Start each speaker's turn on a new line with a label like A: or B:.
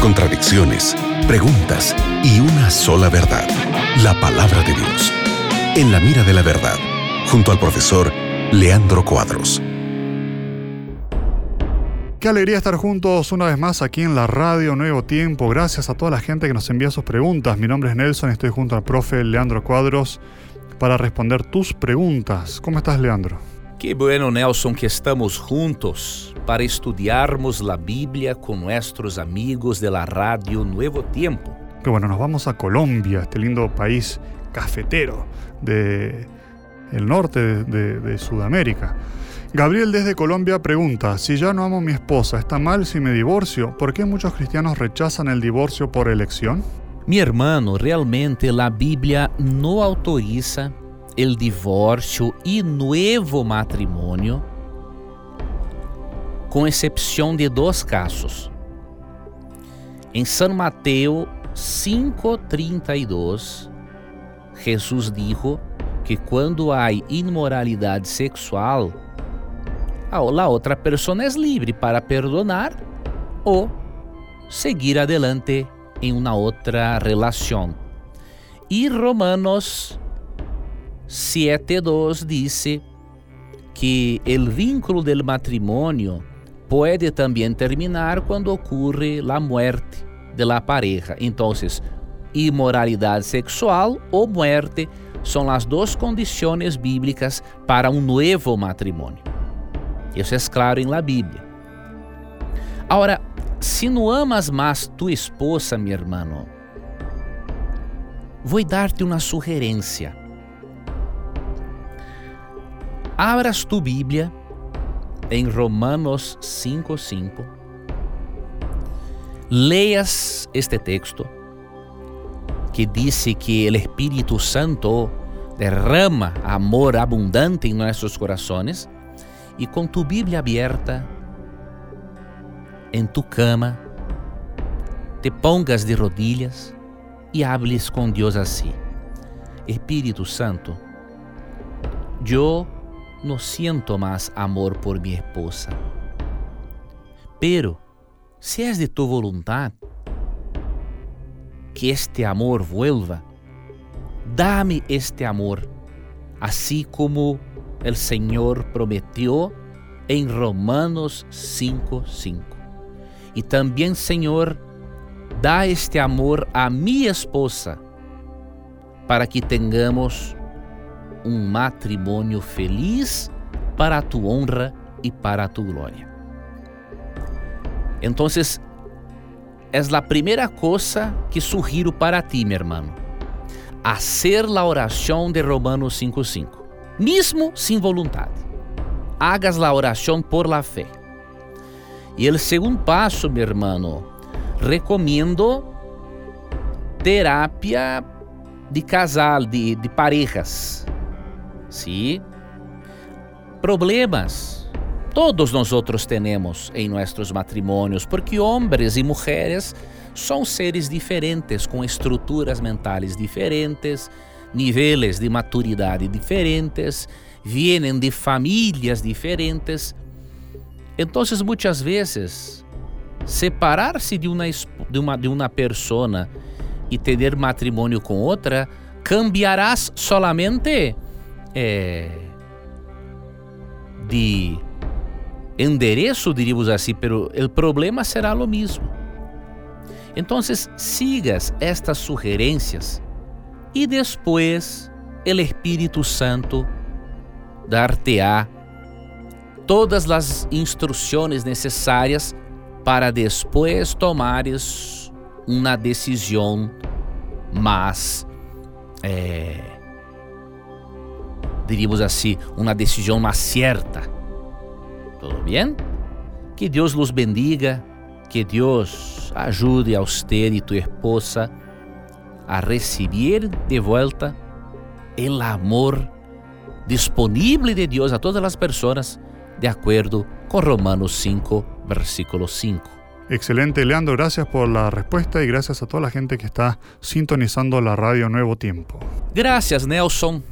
A: contradicciones, preguntas y una sola verdad, la palabra de Dios. En la mira de la verdad, junto al profesor Leandro Cuadros.
B: Qué alegría estar juntos una vez más aquí en la radio Nuevo Tiempo. Gracias a toda la gente que nos envía sus preguntas. Mi nombre es Nelson estoy junto al profe Leandro Cuadros para responder tus preguntas. ¿Cómo estás, Leandro?
C: Que bueno, Nelson, que estamos juntos para estudiarmos la Biblia con nuestros amigos de la radio Nuevo Tiempo.
B: Que bueno, nos vamos a Colombia, este lindo país cafetero de el norte de, de, de Sudamérica. Gabriel desde Colombia pregunta, si ya no amo a mi esposa, ¿está mal si me divorcio? ¿Por qué muchos cristianos rechazan el divorcio por elección?
C: Mi hermano, realmente la Biblia no autoriza el divorcio y nuevo matrimonio, com exceção de dois casos. Em São Mateus 5:32, Jesus dijo que quando há imoralidade sexual, a outra pessoa é livre para perdonar ou seguir adelante em uma outra relação. E Romanos 7.2 dice que el vínculo del matrimonio puede también terminar cuando ocurre la muerte de la pareja. Entonces, inmoralidade sexual ou muerte são as duas condições bíblicas para um novo matrimônio. Isso é claro em la Bíblia. Agora, se não amas mais tu esposa, meu irmão, vou dar-te uma sugerência. Abras tu Bíblia em Romanos 5:5. Leas este texto que diz que o Espírito Santo derrama amor abundante em nossos corações e com tu Bíblia aberta em tu cama, te pongas de rodilhas e hables com Deus assim: Espírito Santo, eu no siento más amor por mi esposa. Pero, si es de tu voluntad que este amor vuelva, dame este amor, así como el Señor prometió en Romanos 5:5. Y también, Señor, da este amor a mi esposa para que tengamos um matrimônio feliz para a tua honra e para a tua glória. Então, é a primeira coisa que sugiro para ti, meu irmão. Hacer la oração de Romanos 5.5, mesmo sem vontade. Hagas la oração por la fé. E o segundo passo, meu irmão, recomendo terapia de casal, de, de parejas. Sí. Problemas. Todos nós outros temos em nossos matrimônios, porque homens e mulheres são seres diferentes, com estruturas mentais diferentes, níveis de maturidade diferentes, vienen de famílias diferentes. Então, muitas vezes, separar-se de uma, de uma, de uma persona e ter matrimônio com outra, cambiarás solamente é, de endereço, diríamos assim, pero o problema será o mesmo. Então, sigas estas sugerências e depois o Espírito Santo dar-te-á todas as instruções necessárias para depois tomares uma decisão mais é, diríamos assim, uma decisão mais certa. Tudo bem? Que Deus los bendiga, que Deus ajude a você e tu esposa a receber de volta o amor disponível de Deus a todas as pessoas, de acordo com Romanos 5, versículo 5.
B: Excelente, Leandro. Gracias por la respuesta y gracias a toda la gente que está sintonizando la radio Nuevo Tiempo.
C: Gracias, Nelson